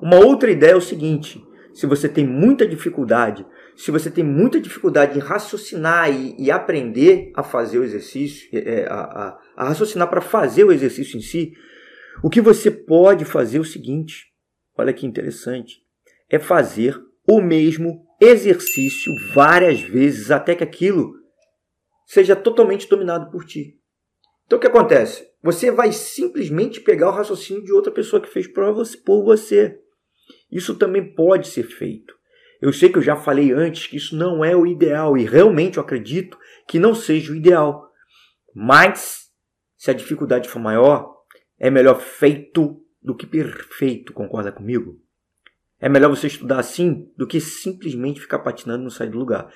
Uma outra ideia é o seguinte: se você tem muita dificuldade, se você tem muita dificuldade em raciocinar e, e aprender a fazer o exercício, é, a, a, a raciocinar para fazer o exercício em si, o que você pode fazer é o seguinte: olha que interessante, é fazer o mesmo exercício várias vezes até que aquilo seja totalmente dominado por ti. Então o que acontece? Você vai simplesmente pegar o raciocínio de outra pessoa que fez por você. Isso também pode ser feito. Eu sei que eu já falei antes que isso não é o ideal e realmente eu acredito que não seja o ideal. Mas, se a dificuldade for maior, é melhor feito do que perfeito, concorda comigo? É melhor você estudar assim do que simplesmente ficar patinando e não sair do lugar.